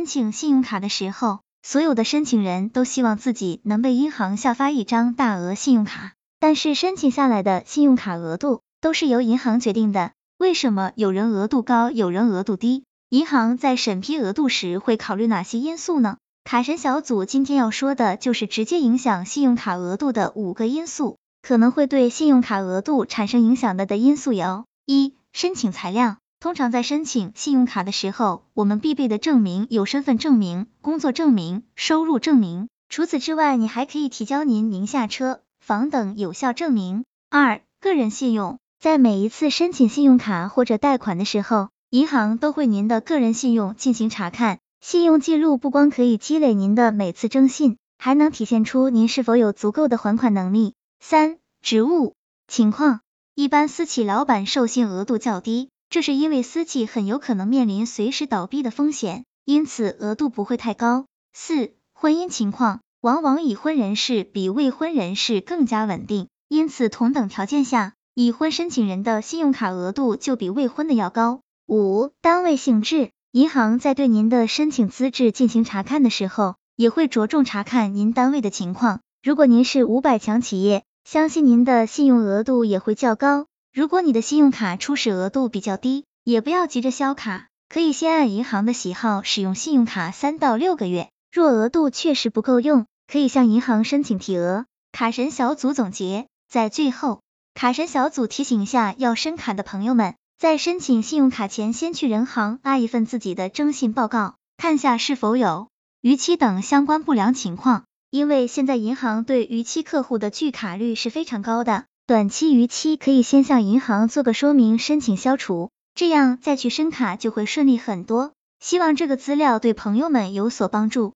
申请信用卡的时候，所有的申请人都希望自己能被银行下发一张大额信用卡，但是申请下来的信用卡额度都是由银行决定的。为什么有人额度高，有人额度低？银行在审批额度时会考虑哪些因素呢？卡神小组今天要说的就是直接影响信用卡额度的五个因素，可能会对信用卡额度产生影响的的因素有：一、申请材料。通常在申请信用卡的时候，我们必备的证明有身份证明、工作证明、收入证明。除此之外，你还可以提交您名下车、房等有效证明。二、个人信用，在每一次申请信用卡或者贷款的时候，银行都会您的个人信用进行查看。信用记录不光可以积累您的每次征信，还能体现出您是否有足够的还款能力。三、职务情况，一般私企老板授信额度较低。这是因为私企很有可能面临随时倒闭的风险，因此额度不会太高。四、婚姻情况，往往已婚人士比未婚人士更加稳定，因此同等条件下，已婚申请人的信用卡额度就比未婚的要高。五、单位性质，银行在对您的申请资质进行查看的时候，也会着重查看您单位的情况。如果您是五百强企业，相信您的信用额度也会较高。如果你的信用卡初始额度比较低，也不要急着销卡，可以先按银行的喜好使用信用卡三到六个月。若额度确实不够用，可以向银行申请提额。卡神小组总结，在最后，卡神小组提醒一下要申卡的朋友们，在申请信用卡前，先去人行拉一份自己的征信报告，看下是否有逾期等相关不良情况。因为现在银行对逾期客户的拒卡率是非常高的。短期逾期可以先向银行做个说明，申请消除，这样再去申卡就会顺利很多。希望这个资料对朋友们有所帮助。